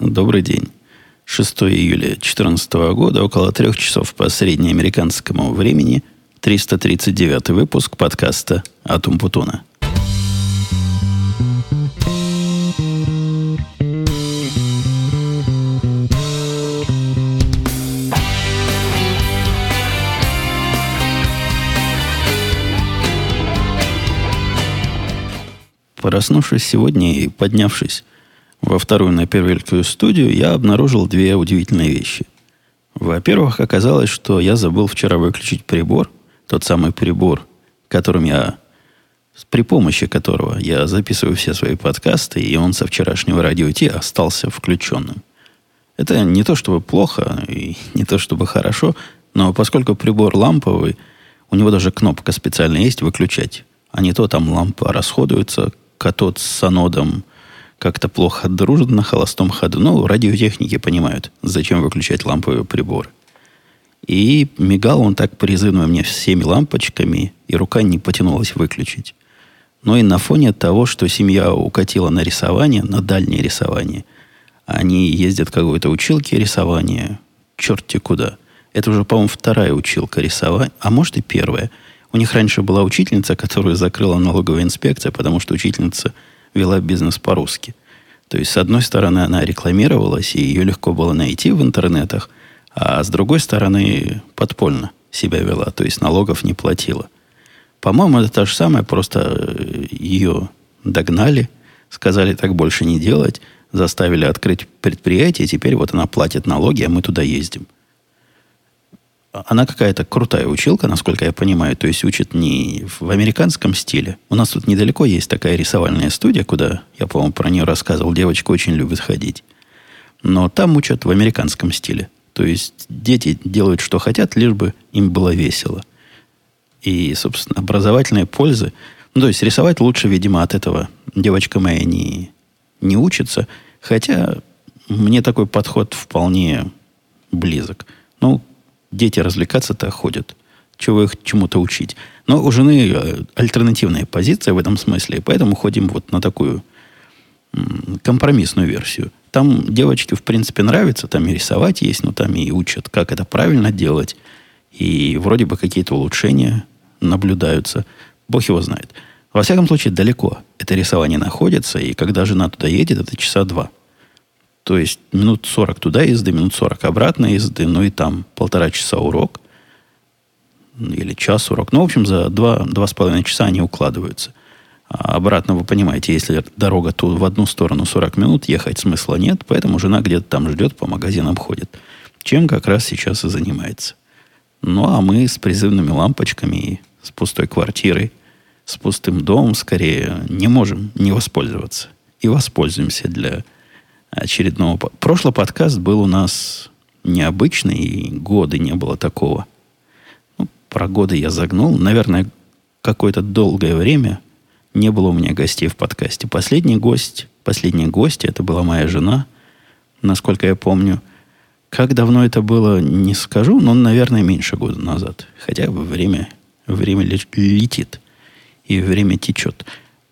Добрый день. 6 июля 2014 года, около трех часов по среднеамериканскому времени, 339 выпуск подкаста «Атум Путуна». Проснувшись сегодня и поднявшись во вторую на первую студию, я обнаружил две удивительные вещи. Во-первых, оказалось, что я забыл вчера выключить прибор, тот самый прибор, которым я, при помощи которого я записываю все свои подкасты, и он со вчерашнего радио Ти остался включенным. Это не то чтобы плохо, и не то чтобы хорошо, но поскольку прибор ламповый, у него даже кнопка специальная есть выключать. А не то там лампа расходуется, катод с анодом как-то плохо дружат на холостом ходу. Ну, радиотехники понимают, зачем выключать ламповые приборы. И мигал он так призывно мне всеми лампочками, и рука не потянулась выключить. Но и на фоне того, что семья укатила на рисование, на дальнее рисование, они ездят к какой-то училке рисования, черти куда. Это уже, по-моему, вторая училка рисования, а может и первая – у них раньше была учительница, которую закрыла налоговая инспекция, потому что учительница вела бизнес по-русски. То есть, с одной стороны, она рекламировалась, и ее легко было найти в интернетах, а с другой стороны, подпольно себя вела, то есть налогов не платила. По-моему, это то же самое, просто э, ее догнали, сказали так больше не делать, заставили открыть предприятие, теперь вот она платит налоги, а мы туда ездим – она какая-то крутая училка, насколько я понимаю, то есть учит не в американском стиле. У нас тут недалеко есть такая рисовальная студия, куда, я, по-моему, про нее рассказывал, девочка очень любит ходить. Но там учат в американском стиле. То есть дети делают, что хотят, лишь бы им было весело. И, собственно, образовательные пользы. Ну, то есть рисовать лучше, видимо, от этого девочка моя не, не учится. Хотя мне такой подход вполне близок. Ну, Дети развлекаться-то ходят. Чего их чему-то учить. Но у жены э, альтернативная позиция в этом смысле. Поэтому ходим вот на такую компромиссную версию. Там девочке, в принципе, нравится. Там и рисовать есть, но там и учат, как это правильно делать. И вроде бы какие-то улучшения наблюдаются. Бог его знает. Во всяком случае, далеко это рисование находится. И когда жена туда едет, это часа два. То есть минут 40 туда езды, минут 40 обратно езды, ну и там полтора часа урок. Или час урок. Ну, в общем, за два, два с половиной часа они укладываются. А обратно, вы понимаете, если дорога тут в одну сторону 40 минут, ехать смысла нет, поэтому жена где-то там ждет, по магазинам ходит. Чем как раз сейчас и занимается. Ну, а мы с призывными лампочками и с пустой квартирой, с пустым домом, скорее, не можем не воспользоваться. И воспользуемся для очередного... Прошлый подкаст был у нас необычный, и годы не было такого. Ну, про годы я загнул. Наверное, какое-то долгое время не было у меня гостей в подкасте. Последний гость, последний гость, это была моя жена, насколько я помню. Как давно это было, не скажу, но, наверное, меньше года назад. Хотя время, время летит, и время течет.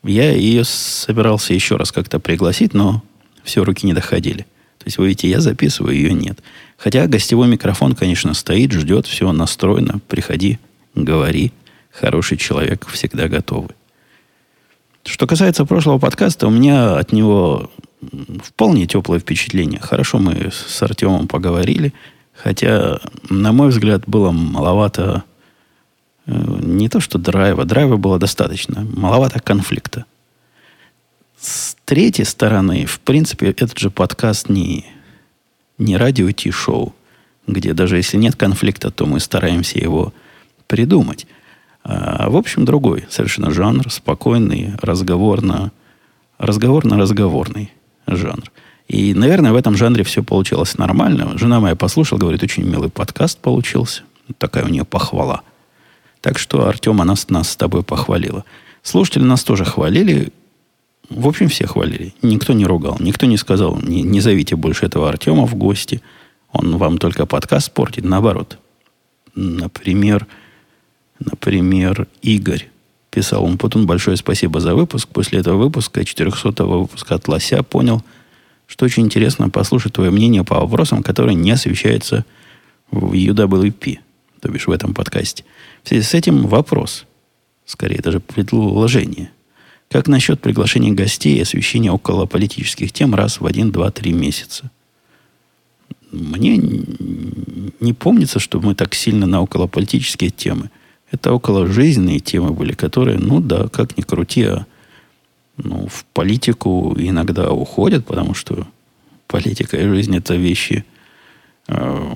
Я ее собирался еще раз как-то пригласить, но все, руки не доходили. То есть, вы видите, я записываю, ее нет. Хотя гостевой микрофон, конечно, стоит, ждет, все настроено. Приходи, говори. Хороший человек всегда готовый. Что касается прошлого подкаста, у меня от него вполне теплое впечатление. Хорошо мы с Артемом поговорили, хотя, на мой взгляд, было маловато э, не то что драйва, драйва было достаточно, маловато конфликта. С третьей стороны, в принципе, этот же подкаст не, не радио Ти-шоу, где даже если нет конфликта, то мы стараемся его придумать. А, в общем, другой совершенно жанр, спокойный, разговорно, разговорно-разговорный жанр. И, наверное, в этом жанре все получилось нормально. Жена моя послушала, говорит, очень милый подкаст получился. Такая у нее похвала. Так что, Артем, она нас с тобой похвалила. Слушатели нас тоже хвалили. В общем, все хвалили. Никто не ругал. Никто не сказал, не, не зовите больше этого Артема в гости. Он вам только подкаст портит. Наоборот. Например, например, Игорь писал он, Путун, большое спасибо за выпуск. После этого выпуска, 400 выпуска от Лося, понял, что очень интересно послушать твое мнение по вопросам, которые не освещаются в UWP, то бишь в этом подкасте. В связи с этим вопрос, скорее даже предложение. Как насчет приглашения гостей и освещения около политических тем раз в один, два, три месяца? Мне не помнится, что мы так сильно на околополитические темы. Это около жизненные темы были, которые, ну да, как ни крути, а ну, в политику иногда уходят, потому что политика и жизнь это вещи э,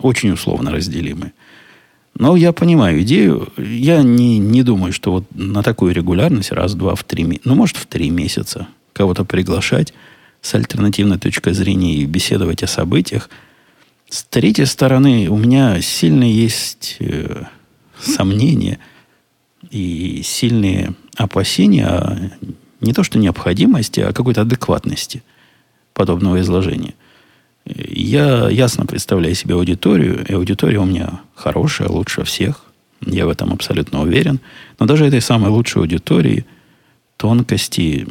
очень условно разделимы. Но я понимаю идею. Я не, не думаю, что вот на такую регулярность раз, два, в три, ну, может, в три месяца кого-то приглашать с альтернативной точкой зрения и беседовать о событиях. С третьей стороны, у меня сильно есть э, сомнения и сильные опасения о не то что необходимости, а какой-то адекватности подобного изложения. Я ясно представляю себе аудиторию, и аудитория у меня хорошая, лучше всех. Я в этом абсолютно уверен. Но даже этой самой лучшей аудитории тонкости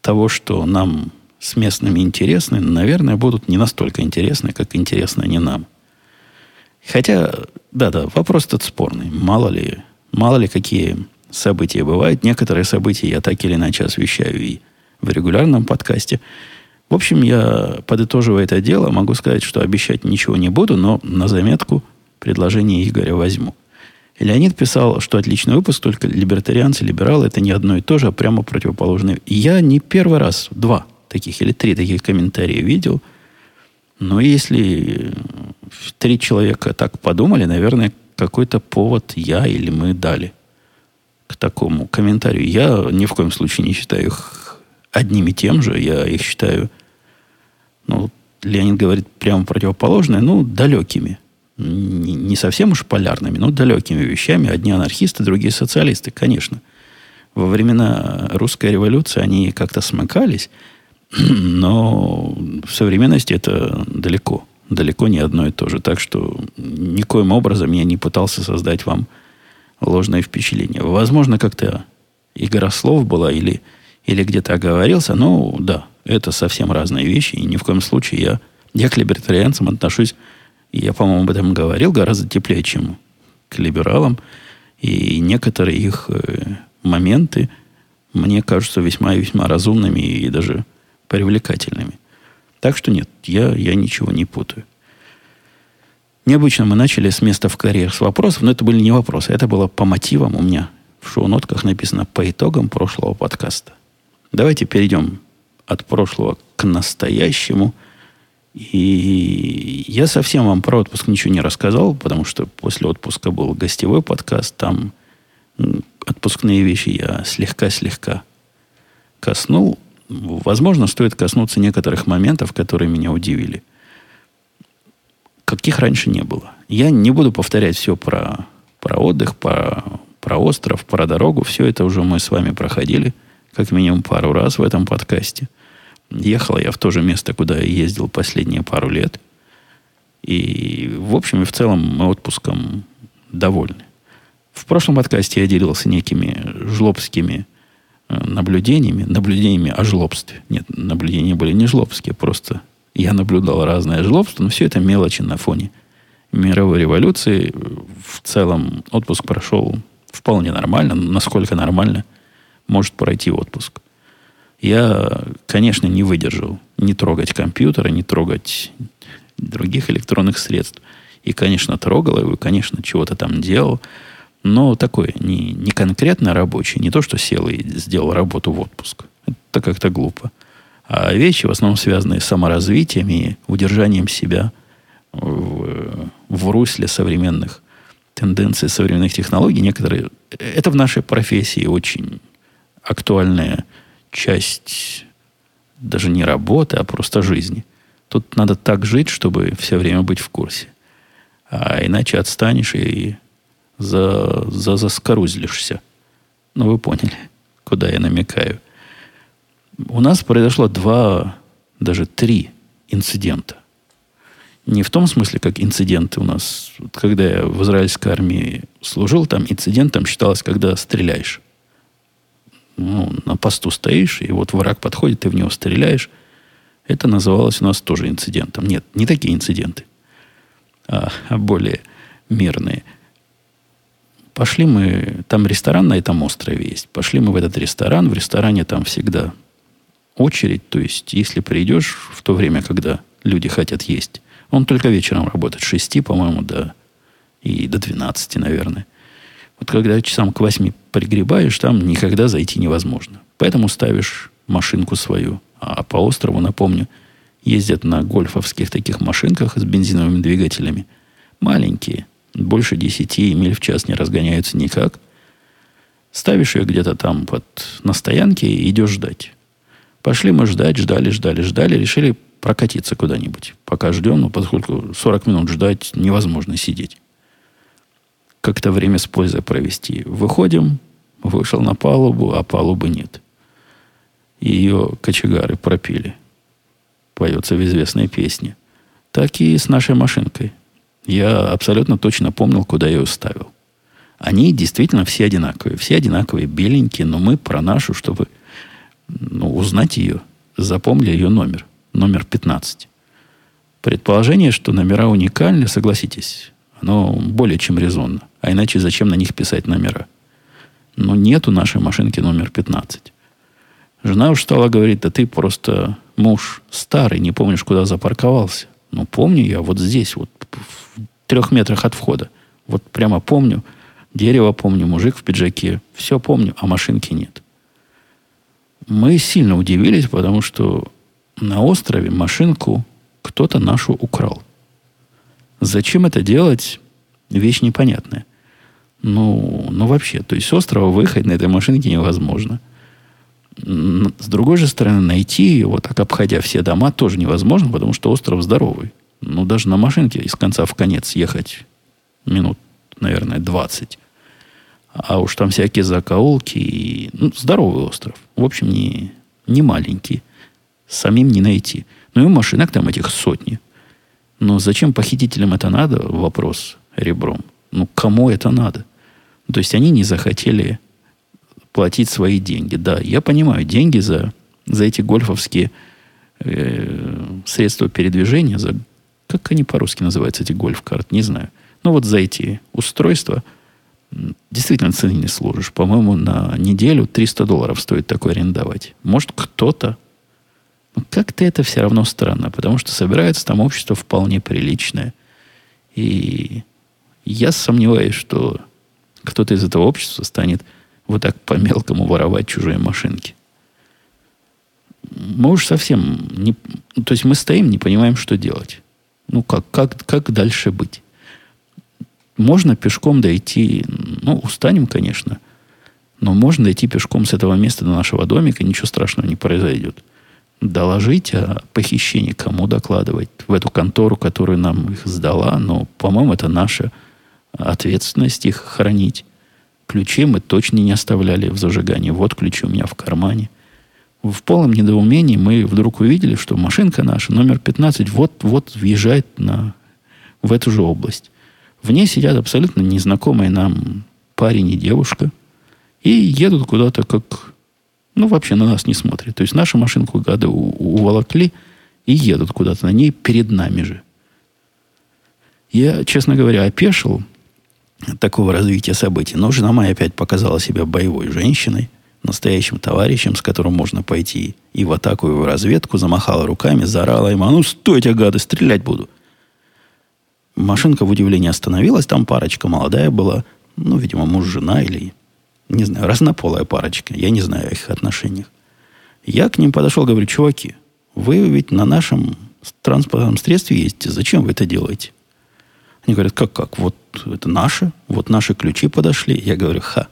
того, что нам с местными интересны, наверное, будут не настолько интересны, как интересны они нам. Хотя, да-да, вопрос этот спорный. Мало ли, мало ли какие события бывают. Некоторые события я так или иначе освещаю и в регулярном подкасте. В общем, я, подытоживая это дело, могу сказать, что обещать ничего не буду, но на заметку предложение Игоря возьму. Леонид писал, что отличный выпуск, только либертарианцы, либералы это не одно и то же, а прямо противоположные. Я не первый раз, два таких или три таких комментария видел. Но если три человека так подумали, наверное, какой-то повод я или мы дали к такому комментарию. Я ни в коем случае не считаю их одним и тем же. Я их считаю, ну, Леонид говорит прямо противоположное, ну, далекими. Не, совсем уж полярными, но далекими вещами. Одни анархисты, другие социалисты, конечно. Во времена русской революции они как-то смыкались, но в современности это далеко. Далеко не одно и то же. Так что никоим образом я не пытался создать вам ложное впечатление. Возможно, как-то игра слов была или, или где-то оговорился. Но да, это совсем разные вещи. И ни в коем случае я, я к либертарианцам отношусь, я, по-моему, об этом говорил, гораздо теплее, чем к либералам. И некоторые их э, моменты мне кажутся весьма и весьма разумными и даже привлекательными. Так что нет, я, я ничего не путаю. Необычно мы начали с места в карьер с вопросов, но это были не вопросы, это было по мотивам у меня. В шоу-нотках написано по итогам прошлого подкаста. Давайте перейдем от прошлого к настоящему. И я совсем вам про отпуск ничего не рассказал, потому что после отпуска был гостевой подкаст. Там отпускные вещи я слегка-слегка коснул. Возможно, стоит коснуться некоторых моментов, которые меня удивили – каких раньше не было. Я не буду повторять все про, про отдых, про, про остров, про дорогу. Все это уже мы с вами проходили как минимум пару раз в этом подкасте. Ехал я в то же место, куда я ездил последние пару лет. И, в общем и в целом, мы отпуском довольны. В прошлом подкасте я делился некими жлобскими э, наблюдениями, наблюдениями о жлобстве. Нет, наблюдения были не жлобские, просто я наблюдал разное жлобство, но все это мелочи на фоне мировой революции. В целом отпуск прошел вполне нормально, насколько нормально может пройти отпуск. Я, конечно, не выдержал не трогать компьютера, не трогать других электронных средств. И, конечно, трогал его, и, конечно, чего-то там делал. Но такое, не, не конкретно рабочее, не то, что сел и сделал работу в отпуск. Это как-то глупо а вещи в основном связанные с саморазвитием и удержанием себя в, в русле современных тенденций, современных технологий. Некоторые... Это в нашей профессии очень актуальная часть даже не работы, а просто жизни. Тут надо так жить, чтобы все время быть в курсе. А иначе отстанешь и за, за, заскорузлишься. Ну, вы поняли, куда я намекаю. У нас произошло два, даже три инцидента. Не в том смысле, как инциденты у нас. Когда я в израильской армии служил, там инцидентом считалось, когда стреляешь. Ну, на посту стоишь, и вот враг подходит, ты в него стреляешь. Это называлось у нас тоже инцидентом. Нет, не такие инциденты, а, а более мирные. Пошли мы, там ресторан на этом острове есть. Пошли мы в этот ресторан. В ресторане там всегда очередь. То есть, если придешь в то время, когда люди хотят есть, он только вечером работает. С 6, по-моему, до, и до 12, наверное. Вот когда часам к 8 пригребаешь, там никогда зайти невозможно. Поэтому ставишь машинку свою. А по острову, напомню, ездят на гольфовских таких машинках с бензиновыми двигателями. Маленькие, больше 10 миль в час не разгоняются никак. Ставишь ее где-то там под, на стоянке и идешь ждать. Пошли мы ждать, ждали, ждали, ждали, решили прокатиться куда-нибудь. Пока ждем, но поскольку 40 минут ждать невозможно сидеть. Как-то время с пользой провести. Выходим, вышел на палубу, а палубы нет. Ее кочегары пропили. Поется в известной песне. Так и с нашей машинкой. Я абсолютно точно помнил, куда я ее ставил. Они действительно все одинаковые. Все одинаковые, беленькие, но мы про нашу, чтобы ну, узнать ее, запомнили ее номер. Номер 15. Предположение, что номера уникальны, согласитесь, оно более чем резонно. А иначе зачем на них писать номера? Но нет у нашей машинки номер 15. Жена уж стала говорить, да ты просто муж старый, не помнишь, куда запарковался. Ну, помню я вот здесь, вот в трех метрах от входа. Вот прямо помню. Дерево помню, мужик в пиджаке. Все помню, а машинки нет. Мы сильно удивились, потому что на острове машинку кто-то нашу украл. Зачем это делать? Вещь непонятная. Ну, ну вообще, то есть с острова выехать на этой машинке невозможно. С другой же стороны, найти его, так обходя все дома, тоже невозможно, потому что остров здоровый. Ну, даже на машинке из конца в конец ехать минут, наверное, 20. А уж там всякие закоулки и... Ну, здоровый остров. В общем, не, не маленький. Самим не найти. Ну и машинок там этих сотни. Но зачем похитителям это надо? Вопрос ребром. Ну, кому это надо? То есть они не захотели платить свои деньги. Да, я понимаю, деньги за, за эти гольфовские э, средства передвижения, за как они по-русски называются, эти гольф-карт, не знаю. Но вот за эти устройства действительно цены служишь. По-моему, на неделю 300 долларов стоит такое арендовать. Может, кто-то... Но как-то это все равно странно, потому что собирается там общество вполне приличное. И я сомневаюсь, что кто-то из этого общества станет вот так по-мелкому воровать чужие машинки. Мы уж совсем не... То есть мы стоим, не понимаем, что делать. Ну, как, как, как дальше быть? Можно пешком дойти, ну, устанем, конечно, но можно дойти пешком с этого места до нашего домика, ничего страшного не произойдет. Доложить о похищении, кому докладывать, в эту контору, которую нам их сдала, но, по-моему, это наша ответственность их хранить. Ключи мы точно не оставляли в зажигании. Вот ключи у меня в кармане в полном недоумении мы вдруг увидели, что машинка наша, номер 15, вот-вот въезжает на, в эту же область. В ней сидят абсолютно незнакомые нам парень и девушка. И едут куда-то как... Ну, вообще на нас не смотрят. То есть нашу машинку гады уволокли и едут куда-то на ней перед нами же. Я, честно говоря, опешил такого развития событий. Но жена моя опять показала себя боевой женщиной настоящим товарищем, с которым можно пойти и в атаку, и в разведку, замахала руками, заорала ему, а ну стойте, гады, стрелять буду. Машинка в удивлении остановилась, там парочка молодая была, ну, видимо, муж-жена или, не знаю, разнополая парочка, я не знаю о их отношениях. Я к ним подошел, говорю, чуваки, вы ведь на нашем транспортном средстве ездите, зачем вы это делаете? Они говорят, как, как, вот это наши, вот наши ключи подошли. Я говорю, ха,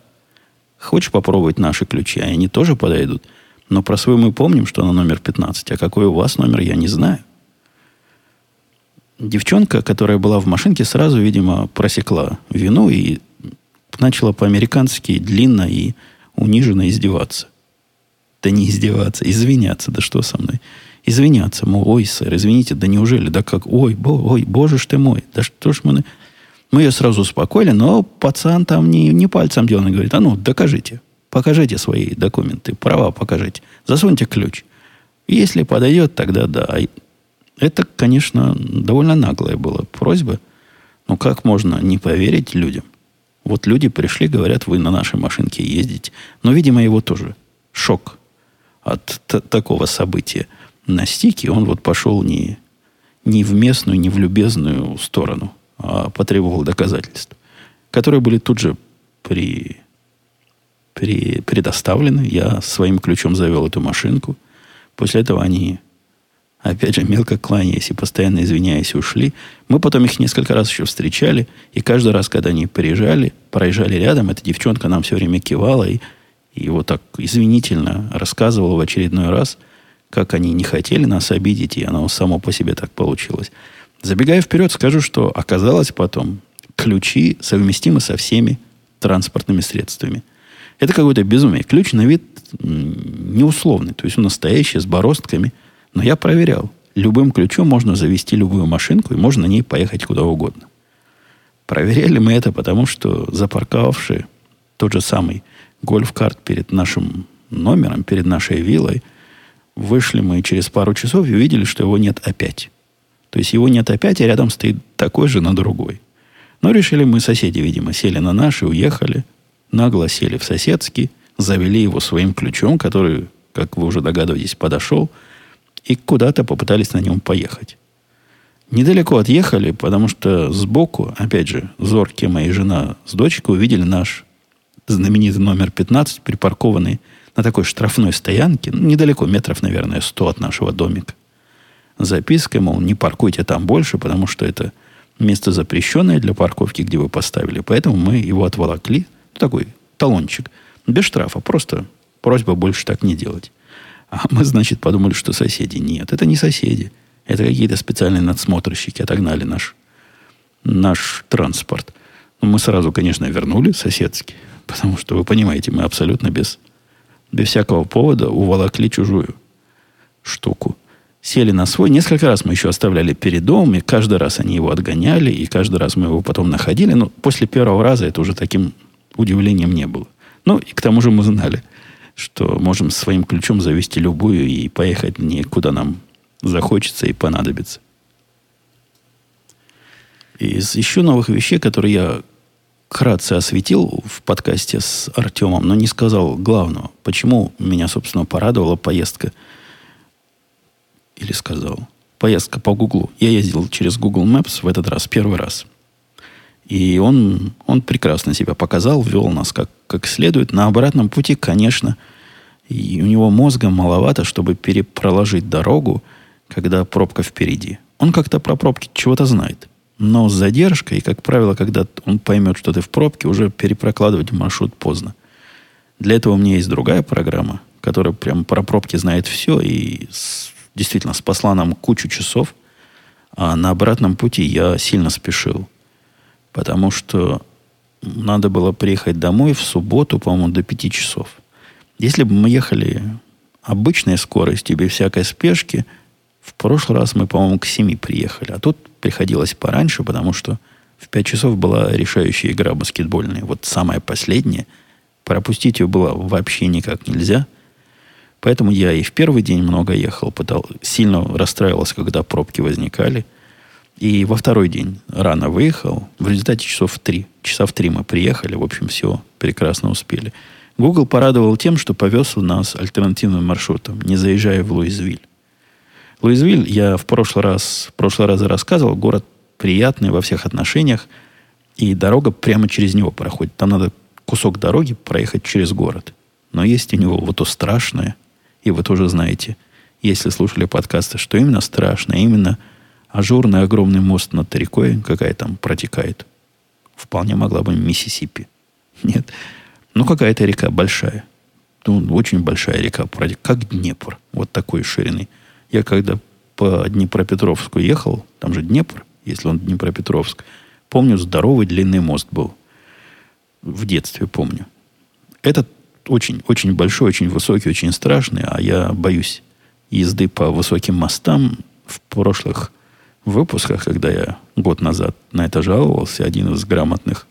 Хочешь попробовать наши ключи? А они тоже подойдут. Но про свой мы помним, что она номер 15. А какой у вас номер, я не знаю. Девчонка, которая была в машинке, сразу, видимо, просекла вину и начала по-американски длинно и униженно издеваться. Да не издеваться, извиняться. Да что со мной? Извиняться. Мол, ой, сэр, извините, да неужели? Да как? Ой, бо, ой, боже ж ты мой. Да что ж мы... Мы ее сразу успокоили, но пацан там не, не пальцем деланный говорит, а ну, докажите. Покажите свои документы, права покажите. Засуньте ключ. Если подойдет, тогда да. Это, конечно, довольно наглая была просьба. Но как можно не поверить людям? Вот люди пришли, говорят, вы на нашей машинке ездите. Но, видимо, его тоже шок от такого события настиг, и он вот пошел не, не в местную, не в любезную сторону, а потребовал доказательств, которые были тут же при, при, предоставлены. Я своим ключом завел эту машинку. После этого они, опять же, мелко кланяясь и постоянно извиняясь, ушли. Мы потом их несколько раз еще встречали, и каждый раз, когда они приезжали, проезжали рядом, эта девчонка нам все время кивала и, и вот так извинительно рассказывала в очередной раз, как они не хотели нас обидеть, и оно само по себе так получилось. Забегая вперед, скажу, что оказалось потом, ключи совместимы со всеми транспортными средствами. Это какое-то безумие. Ключ на вид неусловный, то есть он настоящий, с бороздками. Но я проверял. Любым ключом можно завести любую машинку, и можно на ней поехать куда угодно. Проверяли мы это, потому что запарковавший тот же самый гольф-карт перед нашим номером, перед нашей виллой, вышли мы через пару часов и увидели, что его нет опять. То есть его нет опять, а рядом стоит такой же на другой. Но решили мы, соседи, видимо, сели на наши, уехали, нагло сели в соседский, завели его своим ключом, который, как вы уже догадываетесь, подошел, и куда-то попытались на нем поехать. Недалеко отъехали, потому что сбоку, опять же, зоркие моя жена с дочкой увидели наш знаменитый номер 15, припаркованный на такой штрафной стоянке, ну, недалеко, метров, наверное, 100 от нашего домика запиской, мол, не паркуйте там больше, потому что это место запрещенное для парковки, где вы поставили. Поэтому мы его отволокли. Такой талончик. Без штрафа. Просто просьба больше так не делать. А мы, значит, подумали, что соседи. Нет, это не соседи. Это какие-то специальные надсмотрщики отогнали наш, наш транспорт. Но мы сразу, конечно, вернули соседский. Потому что, вы понимаете, мы абсолютно без, без всякого повода уволокли чужую штуку сели на свой. Несколько раз мы еще оставляли перед домом, и каждый раз они его отгоняли, и каждый раз мы его потом находили. Но после первого раза это уже таким удивлением не было. Ну, и к тому же мы знали, что можем своим ключом завести любую и поехать не куда нам захочется и понадобится. Из еще новых вещей, которые я вкратце осветил в подкасте с Артемом, но не сказал главного. Почему меня, собственно, порадовала поездка – или сказал. Поездка по Гуглу. Я ездил через Google Maps в этот раз, первый раз. И он, он прекрасно себя показал, вел нас как, как следует. На обратном пути, конечно, и у него мозга маловато, чтобы перепроложить дорогу, когда пробка впереди. Он как-то про пробки чего-то знает. Но с задержкой, и, как правило, когда он поймет, что ты в пробке, уже перепрокладывать маршрут поздно. Для этого у меня есть другая программа, которая прям про пробки знает все и с действительно спасла нам кучу часов, а на обратном пути я сильно спешил. Потому что надо было приехать домой в субботу, по-моему, до 5 часов. Если бы мы ехали обычной скоростью, без всякой спешки, в прошлый раз мы, по-моему, к 7 приехали. А тут приходилось пораньше, потому что в 5 часов была решающая игра баскетбольная. Вот самая последняя. Пропустить ее было вообще никак нельзя. Поэтому я и в первый день много ехал, пытал, сильно расстраивался, когда пробки возникали. И во второй день рано выехал. В результате часов в три. Часа в три мы приехали. В общем, все прекрасно успели. Google порадовал тем, что повез у нас альтернативным маршрутом, не заезжая в Луизвиль. Луизвиль, я в прошлый раз, в прошлый раз рассказывал, город приятный во всех отношениях, и дорога прямо через него проходит. Там надо кусок дороги проехать через город. Но есть у него вот то страшное, и вы тоже знаете, если слушали подкасты, что именно страшно, именно ажурный огромный мост над рекой, какая там протекает. Вполне могла бы Миссисипи. Нет. Ну, какая-то река большая. Ну, очень большая река, как Днепр. Вот такой ширины. Я когда по Днепропетровску ехал, там же Днепр, если он Днепропетровск, помню, здоровый длинный мост был. В детстве помню. Этот очень, очень большой, очень высокий, очень страшный, а я боюсь езды по высоким мостам. В прошлых выпусках, когда я год назад на это жаловался, один из грамотных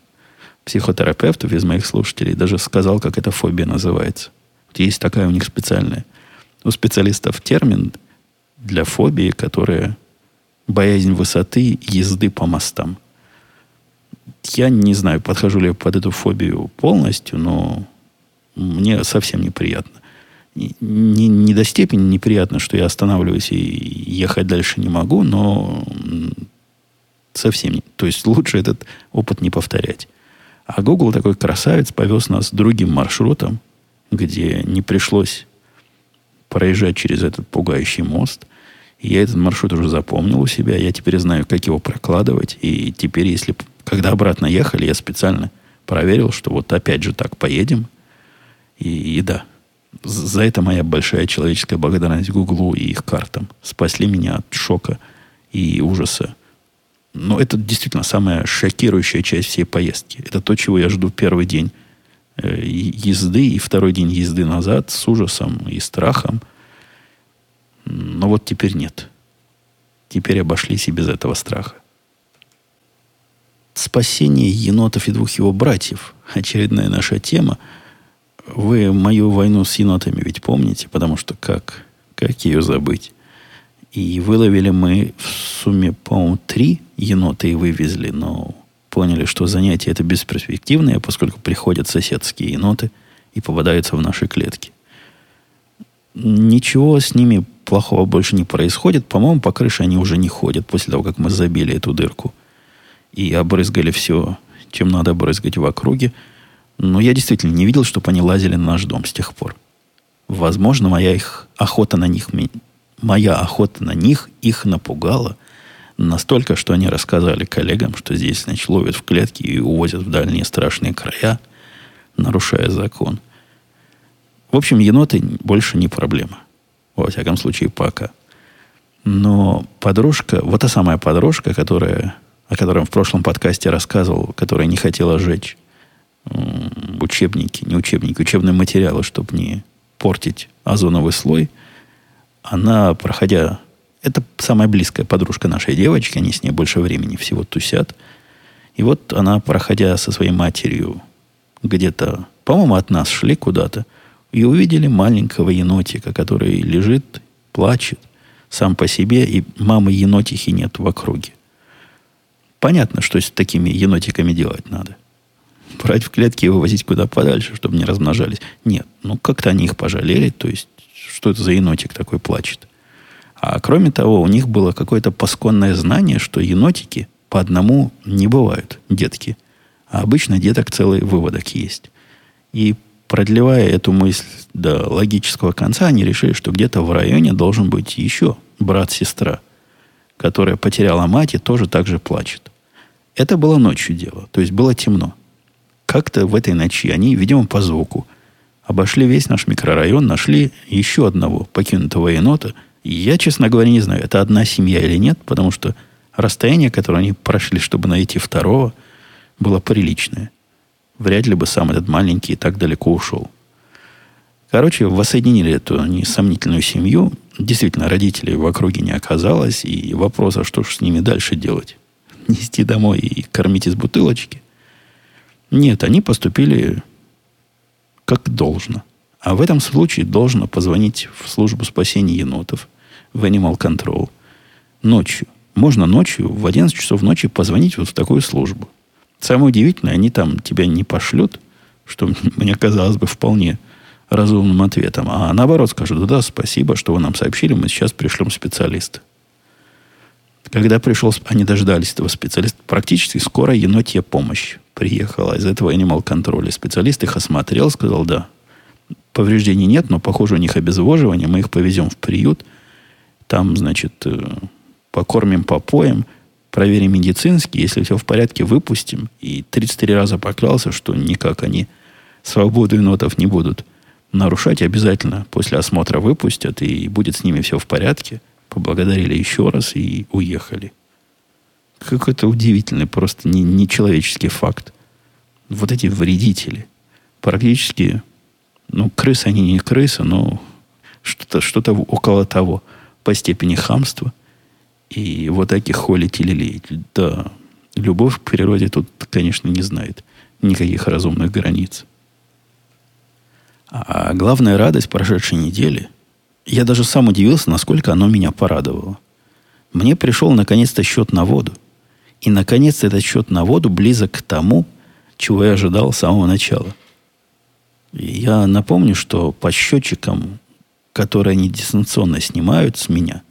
психотерапевтов из моих слушателей даже сказал, как эта фобия называется. Есть такая у них специальная у специалистов термин для фобии, которая боязнь высоты езды по мостам. Я не знаю, подхожу ли я под эту фобию полностью, но мне совсем неприятно. Не, не до степени неприятно, что я останавливаюсь и ехать дальше не могу, но совсем не. То есть лучше этот опыт не повторять. А Google такой красавец повез нас другим маршрутом, где не пришлось проезжать через этот пугающий мост. Я этот маршрут уже запомнил у себя. Я теперь знаю, как его прокладывать. И теперь, если когда обратно ехали, я специально проверил, что вот опять же так поедем. И, и да, за это моя большая человеческая благодарность Гуглу и их картам. Спасли меня от шока и ужаса но это действительно самая шокирующая часть всей поездки. Это то, чего я жду первый день э, езды и второй день езды назад с ужасом и страхом. Но вот теперь нет. Теперь обошлись и без этого страха. Спасение енотов и двух его братьев. Очередная наша тема. Вы мою войну с енотами ведь помните, потому что как, как ее забыть? И выловили мы в сумме, по-моему, три енота и вывезли, но поняли, что занятие это бесперспективное, поскольку приходят соседские еноты и попадаются в наши клетки. Ничего с ними плохого больше не происходит. По-моему, по крыше они уже не ходят после того, как мы забили эту дырку и обрызгали все, чем надо обрызгать в округе. Но я действительно не видел, чтобы они лазили на наш дом с тех пор. Возможно, моя их охота на них моя охота на них их напугала настолько, что они рассказали коллегам, что здесь, значит, ловят в клетки и увозят в дальние страшные края, нарушая закон. В общем, еноты больше не проблема. Во всяком случае, пока. Но подружка, вот та самая подружка, которая, о которой в прошлом подкасте рассказывал, которая не хотела жечь учебники, не учебники, учебные материалы, чтобы не портить озоновый слой – она, проходя... Это самая близкая подружка нашей девочки, они с ней больше времени всего тусят. И вот она, проходя со своей матерью где-то, по-моему, от нас шли куда-то, и увидели маленького енотика, который лежит, плачет сам по себе, и мамы енотихи нет в округе. Понятно, что с такими енотиками делать надо. Брать в клетки и вывозить куда подальше, чтобы не размножались. Нет, ну как-то они их пожалели, то есть что это за енотик такой плачет. А кроме того, у них было какое-то пасконное знание, что енотики по одному не бывают, детки. А обычно деток целый выводок есть. И продлевая эту мысль до логического конца, они решили, что где-то в районе должен быть еще брат-сестра, которая потеряла мать и тоже так же плачет. Это было ночью дело, то есть было темно. Как-то в этой ночи они, видимо, по звуку, Обошли весь наш микрорайон, нашли еще одного покинутого енота. И я, честно говоря, не знаю, это одна семья или нет, потому что расстояние, которое они прошли, чтобы найти второго, было приличное. Вряд ли бы сам этот маленький так далеко ушел. Короче, воссоединили эту несомнительную семью. Действительно, родителей в округе не оказалось. И вопрос, а что же с ними дальше делать? Нести домой и кормить из бутылочки? Нет, они поступили как должно. А в этом случае должно позвонить в службу спасения енотов, в Animal Control, ночью. Можно ночью, в 11 часов ночи позвонить вот в такую службу. Самое удивительное, они там тебя не пошлют, что мне казалось бы вполне разумным ответом, а наоборот скажут, да, спасибо, что вы нам сообщили, мы сейчас пришлем специалиста. Когда пришел, они дождались этого специалиста, практически скоро енотья помощь приехала из этого Animal Control. Специалист их осмотрел, сказал, да, повреждений нет, но, похоже, у них обезвоживание, мы их повезем в приют, там, значит, э, покормим, попоем, проверим медицинский, если все в порядке, выпустим. И 33 раза поклялся, что никак они свободу енотов не будут нарушать, обязательно после осмотра выпустят, и будет с ними все в порядке. Поблагодарили еще раз и уехали. Какой-то удивительный, просто не, нечеловеческий факт. Вот эти вредители. Практически, ну, крысы они не крысы, но что-то что около того по степени хамства. И вот таких холить или леять. Да, любовь к природе тут, конечно, не знает никаких разумных границ. А главная радость прошедшей недели, я даже сам удивился, насколько оно меня порадовало. Мне пришел наконец-то счет на воду. И наконец этот счет на воду близок к тому, чего я ожидал с самого начала. И я напомню, что по счетчикам, которые они дистанционно снимают с меня,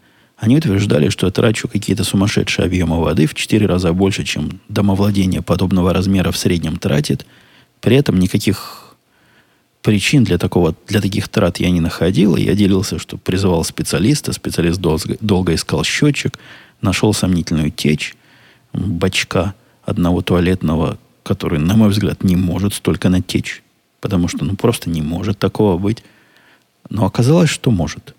они утверждали, что я трачу какие-то сумасшедшие объемы воды в 4 раза больше, чем домовладение подобного размера в среднем тратит. При этом никаких причин для, такого, для таких трат я не находил. Я делился, что призывал специалиста. Специалист долго, долго искал счетчик, нашел сомнительную течь бачка одного туалетного, который, на мой взгляд, не может столько натечь. Потому что ну, просто не может такого быть. Но оказалось, что может.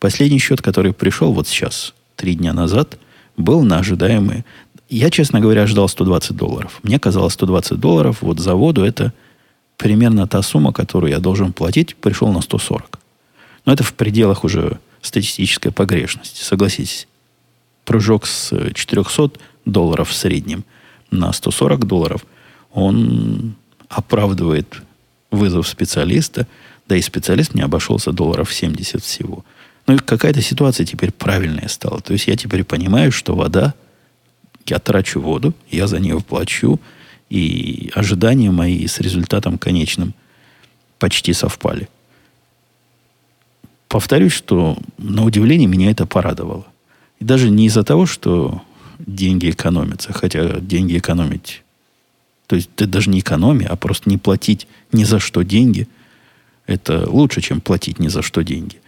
Последний счет, который пришел вот сейчас, три дня назад, был на ожидаемые... Я, честно говоря, ждал 120 долларов. Мне казалось, 120 долларов вот за воду это примерно та сумма, которую я должен платить, пришел на 140. Но это в пределах уже статистической погрешности, согласитесь. Прыжок с 400 долларов в среднем на 140 долларов, он оправдывает вызов специалиста, да и специалист мне обошелся долларов 70 всего. Ну и какая-то ситуация теперь правильная стала. То есть я теперь понимаю, что вода, я трачу воду, я за нее плачу, и ожидания мои с результатом конечным почти совпали. Повторюсь, что на удивление меня это порадовало. И даже не из-за того, что деньги экономятся, хотя деньги экономить, то есть это даже не экономия, а просто не платить ни за что деньги, это лучше, чем платить ни за что деньги.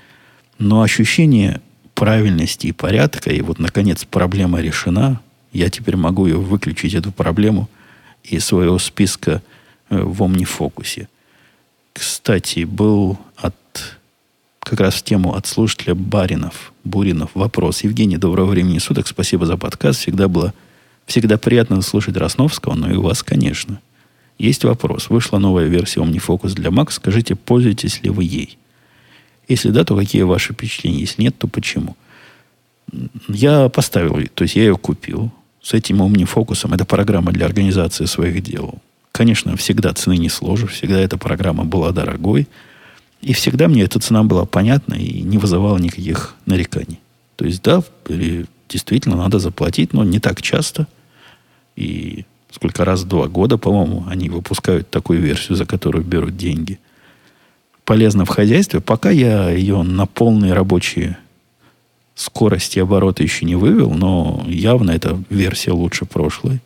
Но ощущение правильности и порядка, и вот, наконец, проблема решена, я теперь могу ее выключить, эту проблему – из своего списка э, в Омнифокусе. Кстати, был от как раз в тему от слушателя Баринов, Буринов вопрос. Евгений, доброго времени суток, спасибо за подкаст. Всегда было, всегда приятно слушать Росновского, но и у вас, конечно. Есть вопрос. Вышла новая версия OmniFocus для Mac. Скажите, пользуетесь ли вы ей? Если да, то какие ваши впечатления? Если нет, то почему? Я поставил, то есть я ее купил с этим умнифокусом. Это программа для организации своих дел. Конечно, всегда цены не сложишь, всегда эта программа была дорогой. И всегда мне эта цена была понятна и не вызывала никаких нареканий. То есть, да, действительно надо заплатить, но не так часто. И сколько раз в два года, по-моему, они выпускают такую версию, за которую берут деньги. Полезно в хозяйстве. Пока я ее на полные рабочие скорости оборота еще не вывел, но явно эта версия лучше прошлой.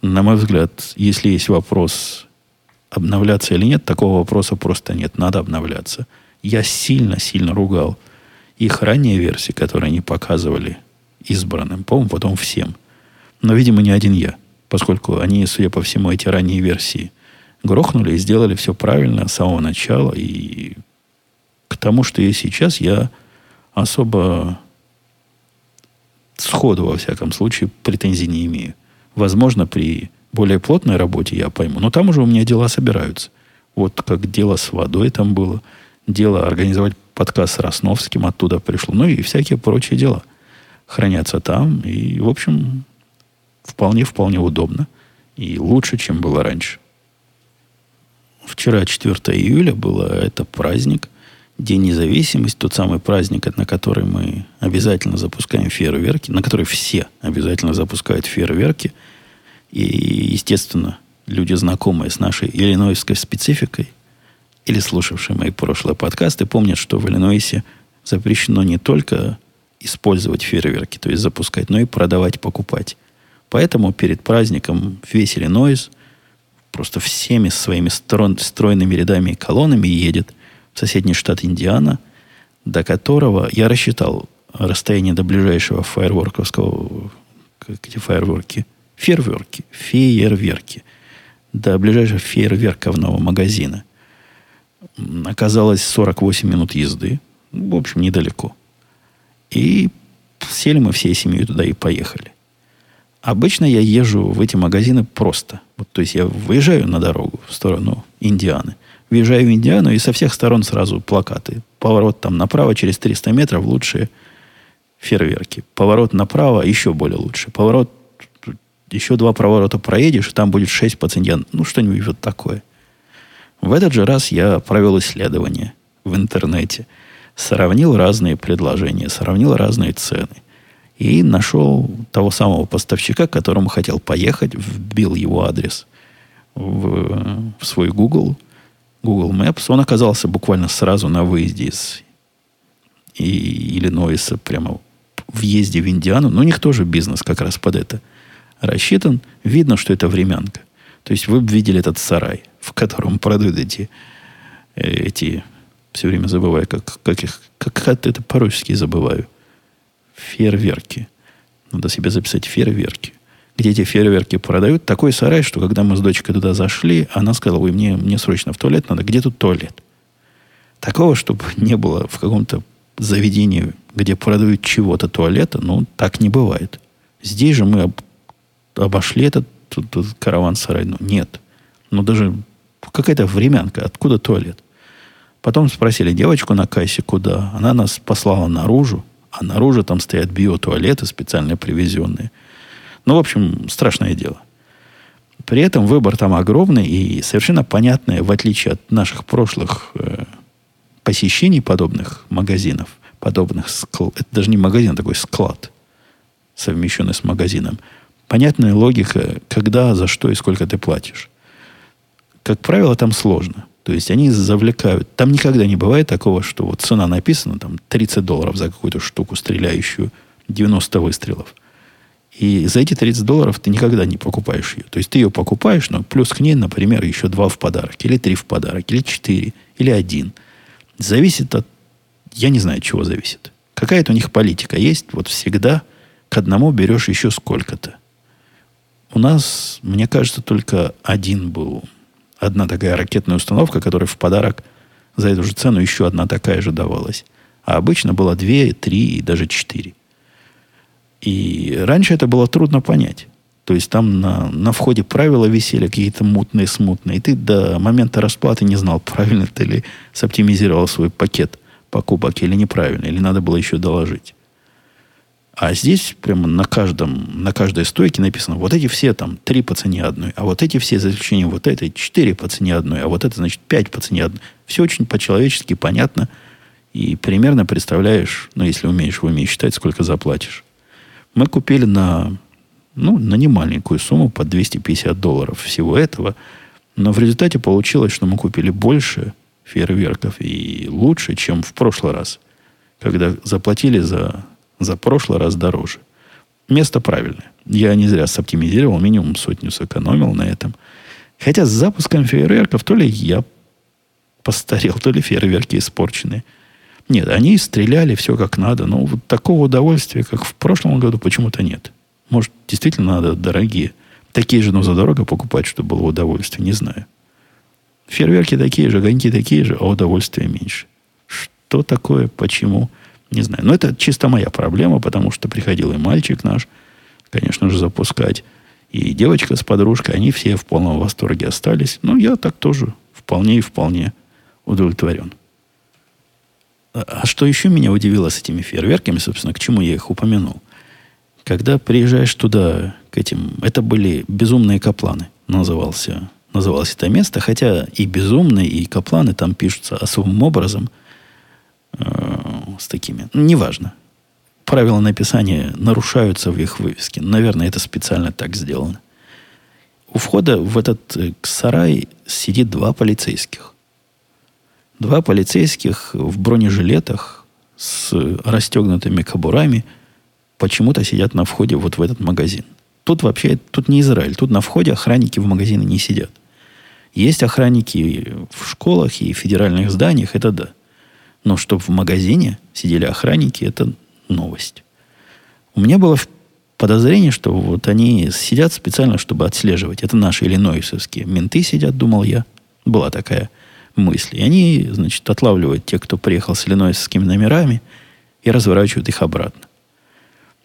На мой взгляд, если есть вопрос, обновляться или нет, такого вопроса просто нет. Надо обновляться. Я сильно-сильно ругал их ранние версии, которые они показывали избранным, по-моему, потом всем. Но, видимо, не один я, поскольку они, судя по всему, эти ранние версии грохнули и сделали все правильно с самого начала. И к тому, что есть сейчас, я особо сходу, во всяком случае, претензий не имею. Возможно, при более плотной работе я пойму. Но там уже у меня дела собираются. Вот как дело с водой там было. Дело организовать подкаст с Росновским оттуда пришло. Ну и всякие прочие дела хранятся там. И, в общем, вполне-вполне удобно. И лучше, чем было раньше. Вчера, 4 июля, было это праздник. День независимости, тот самый праздник, на который мы обязательно запускаем фейерверки, на который все обязательно запускают фейерверки. И, естественно, люди, знакомые с нашей иллинойской спецификой, или слушавшие мои прошлые подкасты, помнят, что в Иллинойсе запрещено не только использовать фейерверки, то есть запускать, но и продавать, покупать. Поэтому перед праздником весь Иллинойс просто всеми своими стройными рядами и колоннами едет – соседний штат Индиана, до которого я рассчитал расстояние до ближайшего фаерворковского, эти фаерворки, фейерверки, фейерверки, до ближайшего фейерверковного магазина. Оказалось 48 минут езды. В общем, недалеко. И сели мы всей семьей туда и поехали. Обычно я езжу в эти магазины просто. Вот, то есть я выезжаю на дорогу в сторону Индианы. Въезжаю в Индиану, и со всех сторон сразу плакаты. Поворот там направо через 300 метров лучшие фейерверки. Поворот направо еще более лучше. Поворот, еще два поворота проедешь, и там будет 6 пациентов. Ну, что-нибудь вот такое. В этот же раз я провел исследование в интернете. сравнил разные предложения, сравнил разные цены. И нашел того самого поставщика, к которому хотел поехать, вбил его адрес в, в свой Google, Google Maps. Он оказался буквально сразу на выезде из и Иллинойса, прямо въезде в Индиану. Но у них тоже бизнес как раз под это рассчитан. Видно, что это времянка. То есть вы видели этот сарай, в котором продают эти, эти все время забываю, как, как их, как это по-русски забываю. Фейерверки. Надо себе записать фейерверки. Где эти фейерверки продают. Такой сарай, что когда мы с дочкой туда зашли, она сказала, ой, мне, мне срочно в туалет надо. Где тут туалет? Такого, чтобы не было в каком-то заведении, где продают чего-то туалета, ну, так не бывает. Здесь же мы об, обошли этот, этот караван-сарай. Ну, нет. Ну, даже какая-то времянка. Откуда туалет? Потом спросили девочку на кассе, куда. Она нас послала наружу. А наружу там стоят биотуалеты специально привезенные. Ну, в общем, страшное дело. При этом выбор там огромный и совершенно понятный, в отличие от наших прошлых э, посещений подобных магазинов, подобных склад, это даже не магазин, а такой склад, совмещенный с магазином. Понятная логика, когда, за что и сколько ты платишь. Как правило, там сложно. То есть они завлекают. Там никогда не бывает такого, что вот цена написана, там 30 долларов за какую-то штуку, стреляющую 90 выстрелов. И за эти 30 долларов ты никогда не покупаешь ее. То есть ты ее покупаешь, но плюс к ней, например, еще два в подарок, или три в подарок, или четыре, или один – Зависит от... Я не знаю, от чего зависит. Какая-то у них политика есть. Вот всегда к одному берешь еще сколько-то. У нас, мне кажется, только один был. Одна такая ракетная установка, которая в подарок за эту же цену еще одна такая же давалась. А обычно было две, три и даже четыре. И раньше это было трудно понять. То есть там на, на входе правила висели какие-то мутные, смутные. И ты до момента расплаты не знал, правильно ты ли соптимизировал свой пакет покупок или неправильно, или надо было еще доложить. А здесь прямо на, каждом, на каждой стойке написано, вот эти все там три по цене одной, а вот эти все, за исключением вот этой, четыре по цене одной, а вот это, значит, пять по цене одной. Все очень по-человечески понятно. И примерно представляешь, ну, если умеешь в уме считать, сколько заплатишь. Мы купили на ну, на немаленькую сумму, по 250 долларов всего этого. Но в результате получилось, что мы купили больше фейерверков и лучше, чем в прошлый раз, когда заплатили за, за прошлый раз дороже. Место правильное. Я не зря соптимизировал, минимум сотню сэкономил на этом. Хотя с запуском фейерверков то ли я постарел, то ли фейерверки испорчены. Нет, они стреляли все как надо, но вот такого удовольствия, как в прошлом году, почему-то нет. Может, действительно надо дорогие. Такие же, но задорого покупать, чтобы было удовольствие, не знаю. Фейерверки такие же, огоньки такие же, а удовольствия меньше. Что такое, почему, не знаю. Но это чисто моя проблема, потому что приходил и мальчик наш, конечно же, запускать. И девочка с подружкой, они все в полном восторге остались. Но я так тоже вполне и вполне удовлетворен. А, а что еще меня удивило с этими фейерверками, собственно, к чему я их упомянул – когда приезжаешь туда, к этим, это были безумные капланы, назывался, называлось это место, хотя и безумные, и капланы там пишутся особым образом, с такими, ну, неважно. Правила написания нарушаются в их вывеске. Наверное, это специально так сделано. У входа в этот э, сарай сидит два полицейских. Два полицейских в бронежилетах с расстегнутыми кобурами – почему-то сидят на входе вот в этот магазин. Тут вообще, тут не Израиль. Тут на входе охранники в магазины не сидят. Есть охранники в школах и федеральных зданиях, это да. Но чтобы в магазине сидели охранники, это новость. У меня было подозрение, что вот они сидят специально, чтобы отслеживать. Это наши иллинойсовские менты сидят, думал я. Была такая мысль. И они, значит, отлавливают тех, кто приехал с иллинойсовскими номерами и разворачивают их обратно.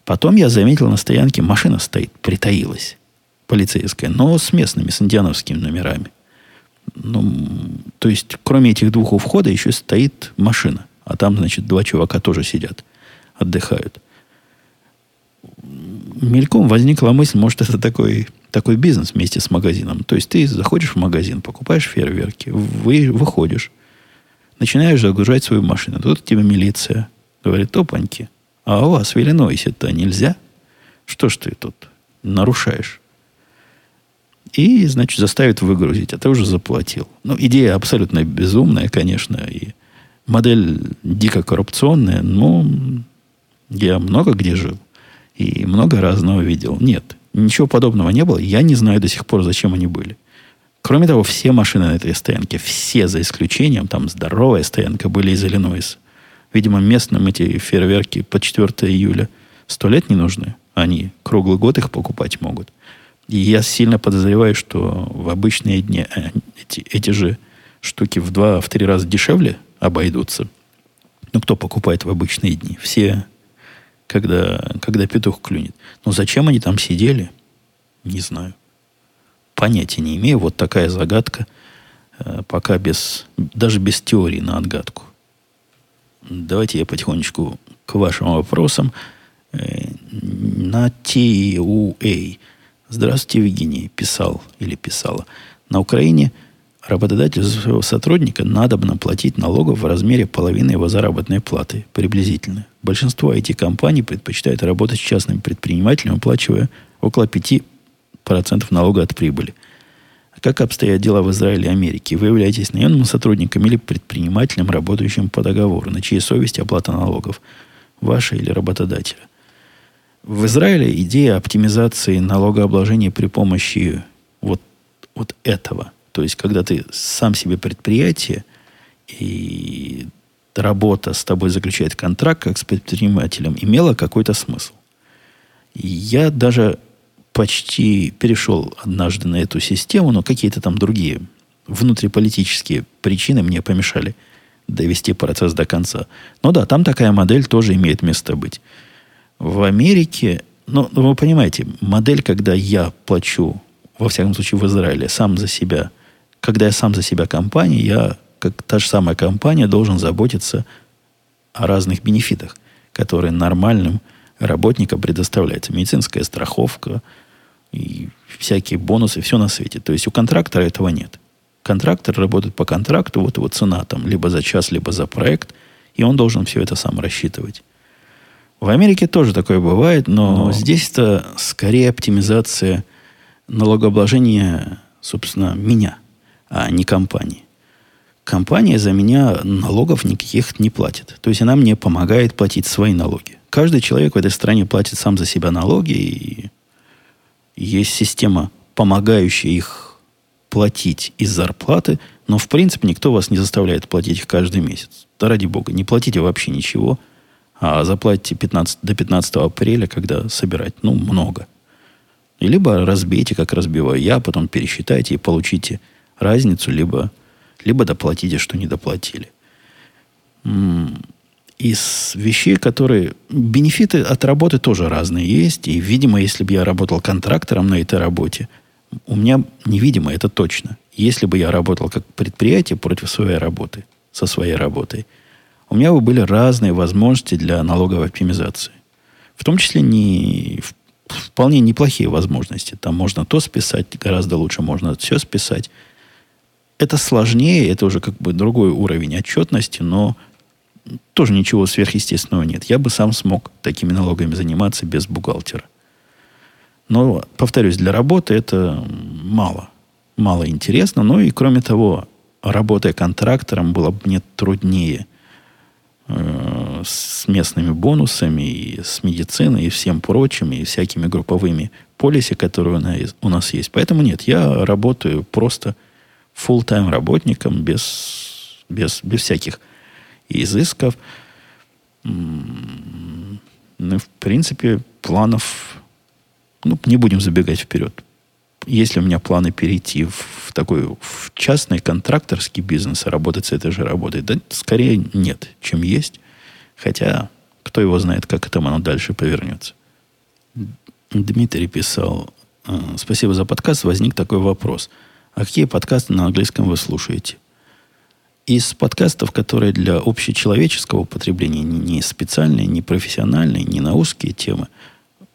Потом я заметил на стоянке, машина стоит, притаилась, полицейская, но с местными, с индиановскими номерами. Ну, то есть, кроме этих двух у входа еще стоит машина. А там, значит, два чувака тоже сидят, отдыхают. Мельком возникла мысль, может, это такой, такой бизнес вместе с магазином. То есть, ты заходишь в магазин, покупаешь фейерверки, вы, выходишь. Начинаешь загружать свою машину. Тут тебе милиция говорит, опаньки, а у вас в Иллинойсе-то нельзя? Что ж ты тут нарушаешь? И, значит, заставит выгрузить, а ты уже заплатил. Ну, идея абсолютно безумная, конечно, и модель дико коррупционная, но я много где жил и много разного видел. Нет, ничего подобного не было. Я не знаю до сих пор, зачем они были. Кроме того, все машины на этой стоянке, все за исключением, там здоровая стоянка, были из Иллинойса. Видимо, местным эти фейерверки по 4 июля сто лет не нужны. Они круглый год их покупать могут. И я сильно подозреваю, что в обычные дни э, эти, эти же штуки в два, в три раза дешевле обойдутся. Ну, кто покупает в обычные дни? Все, когда, когда петух клюнет. Но зачем они там сидели? Не знаю. Понятия не имею. Вот такая загадка. Э, пока без, даже без теории на отгадку. Давайте я потихонечку к вашим вопросам. Э, на TUA. Здравствуйте, Евгений. Писал или писала. На Украине работодателю своего сотрудника надо бы наплатить налогов в размере половины его заработной платы, приблизительно. Большинство IT-компаний предпочитают работать с частным предпринимателем, оплачивая около 5% налога от прибыли. А как обстоят дела в Израиле и Америке? Вы являетесь наемным сотрудником или предпринимателем, работающим по договору, на чьей совести оплата налогов? Ваша или работодателя? В Израиле идея оптимизации налогообложения при помощи вот, вот этого, то есть когда ты сам себе предприятие, и работа с тобой заключает контракт как с предпринимателем, имела какой-то смысл. И я даже почти перешел однажды на эту систему, но какие-то там другие внутриполитические причины мне помешали довести процесс до конца. Но да, там такая модель тоже имеет место быть. В Америке, ну, ну, вы понимаете, модель, когда я плачу, во всяком случае в Израиле, сам за себя, когда я сам за себя компания, я, как та же самая компания, должен заботиться о разных бенефитах, которые нормальным работникам предоставляются. Медицинская страховка и всякие бонусы, все на свете. То есть у контрактора этого нет. Контрактор работает по контракту, вот его цена там либо за час, либо за проект, и он должен все это сам рассчитывать. В Америке тоже такое бывает, но, но... здесь-то скорее оптимизация налогообложения, собственно, меня, а не компании. Компания за меня налогов никаких не платит. То есть она мне помогает платить свои налоги. Каждый человек в этой стране платит сам за себя налоги, и есть система, помогающая их платить из зарплаты, но в принципе никто вас не заставляет платить их каждый месяц. Да ради бога, не платите вообще ничего – а заплатите 15, до 15 апреля, когда собирать, ну, много. Либо разбейте, как разбиваю я, потом пересчитайте и получите разницу, либо, либо доплатите, что не доплатили. Из вещей, которые... Бенефиты от работы тоже разные есть. И, видимо, если бы я работал контрактором на этой работе, у меня невидимо, это точно. Если бы я работал как предприятие против своей работы, со своей работой – у меня бы были разные возможности для налоговой оптимизации. В том числе не, вполне неплохие возможности. Там можно то списать гораздо лучше, можно все списать. Это сложнее, это уже как бы другой уровень отчетности, но тоже ничего сверхъестественного нет. Я бы сам смог такими налогами заниматься без бухгалтера. Но, повторюсь, для работы это мало. Мало интересно. Ну и кроме того, работая контрактором, было бы мне труднее – Э, с местными бонусами, и с медициной, и всем прочим, и всякими групповыми полиси, которые у нас есть. Поэтому нет, я работаю просто full-time работником, без, без, без всяких изысков. Ну, в принципе, планов... Ну, не будем забегать вперед есть ли у меня планы перейти в такой в частный контракторский бизнес, работать с этой же работой? Да, скорее нет, чем есть. Хотя, кто его знает, как это оно дальше повернется. Дмитрий писал, «Э, спасибо за подкаст, возник такой вопрос. А какие подкасты на английском вы слушаете? Из подкастов, которые для общечеловеческого употребления, не специальные, не профессиональные, не на узкие темы,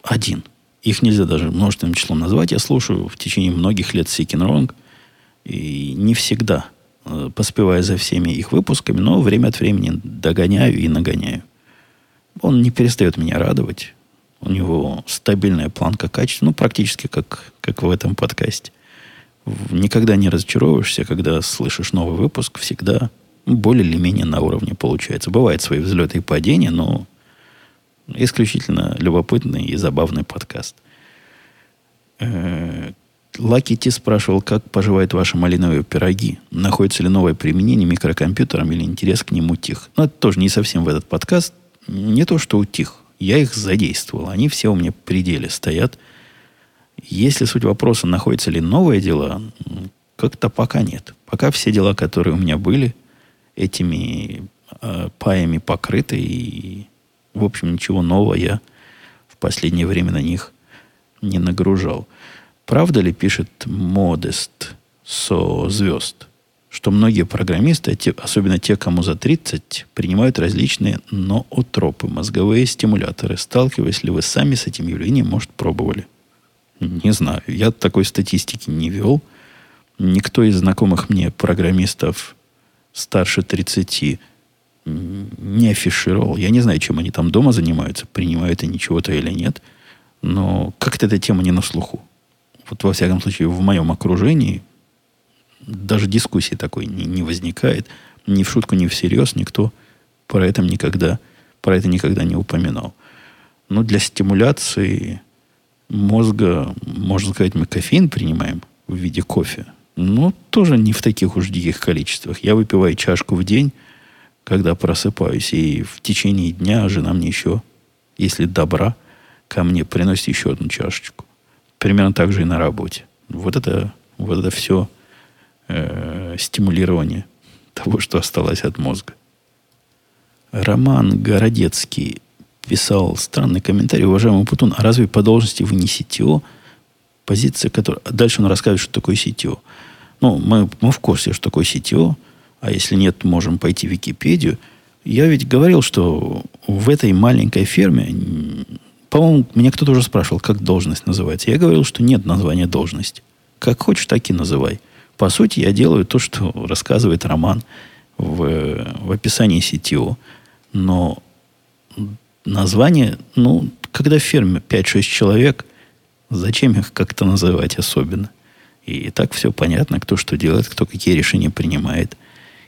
один – их нельзя даже множественным числом назвать. Я слушаю в течение многих лет Seeking Wrong. И не всегда э, поспевая за всеми их выпусками, но время от времени догоняю и нагоняю. Он не перестает меня радовать. У него стабильная планка качества, ну, практически как, как в этом подкасте. Никогда не разочаровываешься, когда слышишь новый выпуск, всегда более или менее на уровне получается. Бывают свои взлеты и падения, но исключительно любопытный и забавный подкаст. Э, Лаки Ти спрашивал, как поживают ваши малиновые пироги. Находится ли новое применение микрокомпьютерам или интерес к ним утих. Но это тоже не совсем в этот подкаст. Не то, что утих. Я их задействовал. Они все у меня в пределе стоят. Если суть вопроса, находится ли новое дело, как-то пока нет. Пока все дела, которые у меня были, этими э, паями покрыты. И, в общем, ничего нового я в последнее время на них не нагружал. Правда ли, пишет Модест со звезд, что многие программисты, особенно те, кому за 30, принимают различные ноотропы, мозговые стимуляторы. Сталкиваясь ли вы сами с этим явлением, может, пробовали? Не знаю. Я такой статистики не вел. Никто из знакомых мне программистов старше 30 не афишировал. Я не знаю, чем они там дома занимаются, принимают они чего-то или нет. Но как-то эта тема не на слуху. Вот во всяком случае, в моем окружении даже дискуссии такой не, не возникает. Ни в шутку, ни всерьез никто про это никогда, про это никогда не упоминал. Но для стимуляции мозга, можно сказать, мы кофеин принимаем в виде кофе. Но тоже не в таких уж диких количествах. Я выпиваю чашку в день, когда просыпаюсь, и в течение дня жена мне еще, если добра, ко мне приносит еще одну чашечку. Примерно так же и на работе. Вот это, вот это все э, стимулирование того, что осталось от мозга. Роман Городецкий писал странный комментарий. Уважаемый Путун, а разве по должности вы не CTO? Позиция, которая... Дальше он рассказывает, что такое CTO. Ну, мы, мы в курсе, что такое CTO. А если нет, можем пойти в Википедию. Я ведь говорил, что в этой маленькой ферме, по-моему, меня кто-то уже спрашивал, как должность называется. Я говорил, что нет названия должности. Как хочешь, так и называй. По сути, я делаю то, что рассказывает Роман в, в описании CTO. Но название, ну, когда в ферме 5-6 человек, зачем их как-то называть особенно? И так все понятно, кто что делает, кто какие решения принимает,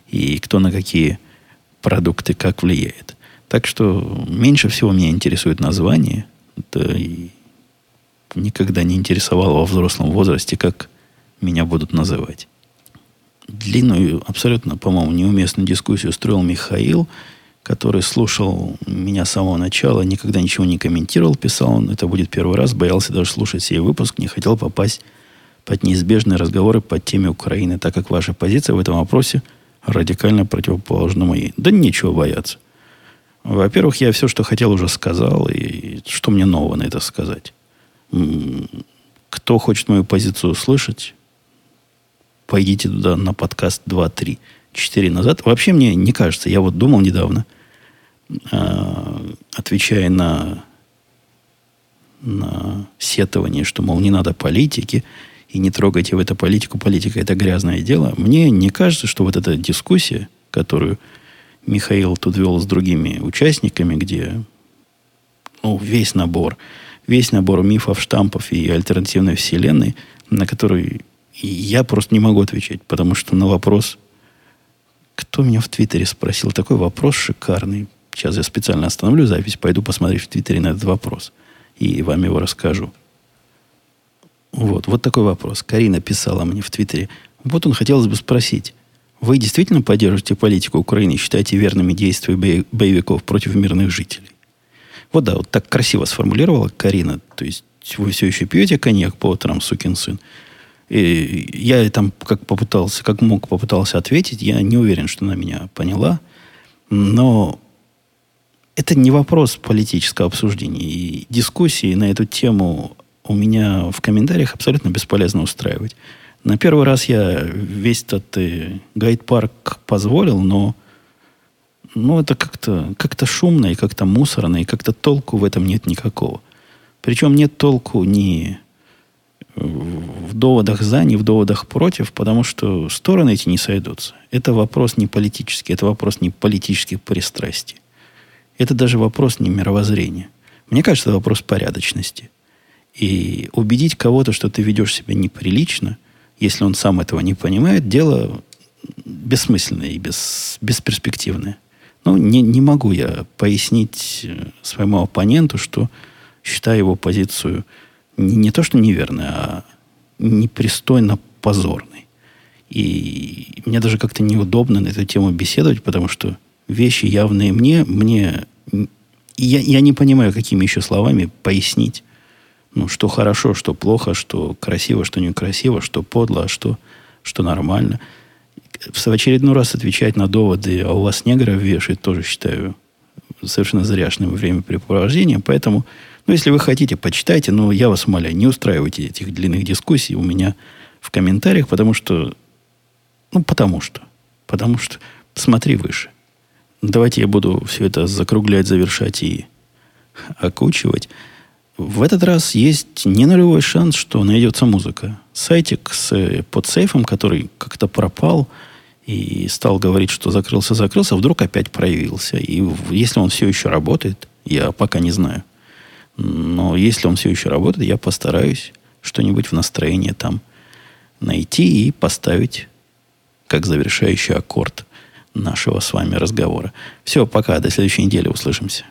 и кто на какие продукты как влияет. Так что меньше всего меня интересует название. Это и никогда не интересовало во взрослом возрасте, как меня будут называть. Длинную, абсолютно, по-моему, неуместную дискуссию устроил Михаил – который слушал меня с самого начала, никогда ничего не комментировал, писал он, это будет первый раз, боялся даже слушать сей выпуск, не хотел попасть под неизбежные разговоры по теме Украины, так как ваша позиция в этом вопросе радикально противоположна моей. Да нечего бояться. Во-первых, я все, что хотел, уже сказал, и что мне нового на это сказать? Кто хочет мою позицию услышать, пойдите туда на подкаст 2, 3, 4 назад. Вообще мне не кажется, я вот думал недавно – Э, отвечая на, на сетование, что, мол, не надо политики, и не трогайте в эту политику, политика это грязное дело, мне не кажется, что вот эта дискуссия, которую Михаил тут вел с другими участниками, где ну, весь набор, весь набор мифов, штампов и альтернативной вселенной, на который я просто не могу отвечать, потому что на вопрос, кто меня в Твиттере спросил, такой вопрос шикарный, Сейчас я специально остановлю запись, пойду посмотреть в Твиттере на этот вопрос. И вам его расскажу. Вот, вот такой вопрос. Карина писала мне в Твиттере. Вот он хотелось бы спросить. Вы действительно поддерживаете политику Украины и считаете верными действия боевиков против мирных жителей? Вот да, вот так красиво сформулировала Карина. То есть вы все еще пьете коньяк по утрам, сукин сын. И я там как попытался, как мог попытался ответить. Я не уверен, что она меня поняла. Но это не вопрос политического обсуждения. И дискуссии на эту тему у меня в комментариях абсолютно бесполезно устраивать. На первый раз я весь этот э, гайд-парк позволил, но ну, это как-то как шумно и как-то мусорно, и как-то толку в этом нет никакого. Причем нет толку ни в доводах за, ни в доводах против, потому что стороны эти не сойдутся. Это вопрос не политический, это вопрос не политических пристрастий. Это даже вопрос не мировоззрения. Мне кажется, это вопрос порядочности. И убедить кого-то, что ты ведешь себя неприлично, если он сам этого не понимает, дело бессмысленное и бес, бесперспективное. Ну, не, не могу я пояснить э, своему оппоненту, что считаю его позицию не, не то, что неверной, а непристойно позорной. И мне даже как-то неудобно на эту тему беседовать, потому что вещи явные мне, мне я, я не понимаю, какими еще словами пояснить, ну, что хорошо, что плохо, что красиво, что некрасиво, что подло, а что, что нормально. В очередной раз отвечать на доводы, а у вас негров вешает, тоже считаю совершенно зряшным времяпрепровождением. Поэтому, ну, если вы хотите, почитайте, но я вас умоляю, не устраивайте этих длинных дискуссий у меня в комментариях, потому что, ну, потому что, потому что смотри выше. Давайте я буду все это закруглять, завершать и окучивать. В этот раз есть не нулевой шанс, что найдется музыка. Сайтик с э, подсейфом, который как-то пропал и стал говорить, что закрылся, закрылся, вдруг опять проявился. И если он все еще работает, я пока не знаю. Но если он все еще работает, я постараюсь что-нибудь в настроении там найти и поставить как завершающий аккорд нашего с вами разговора. Все, пока, до следующей недели услышимся.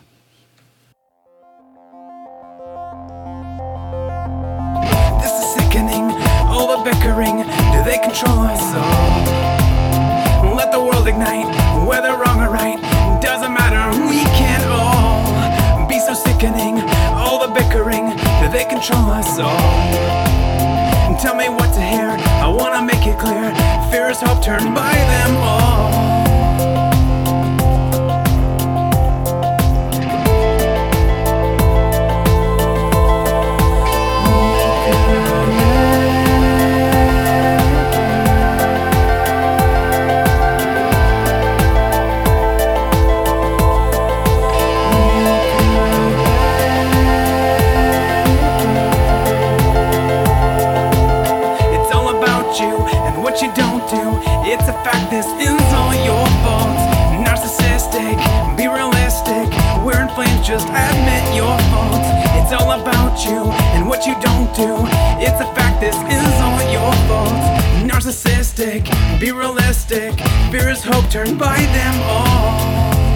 Us all? Let the world ignite, whether wrong or right, doesn't matter, we can't all be so sickening. All the bickering, they control us all? Tell me what to hear, I wanna make it clear. Fear is hope turned by them all. Just admit your faults. It's all about you and what you don't do. It's a fact, this is all your fault. Narcissistic, be realistic. Fear is hope turned by them all.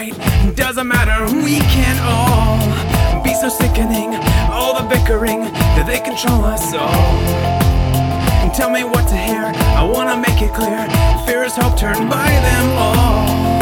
right. Doesn't matter, we can all be so sickening. All the bickering that they control us all. Tell me what to hear, I wanna make it clear. Fear is hope turned by them all.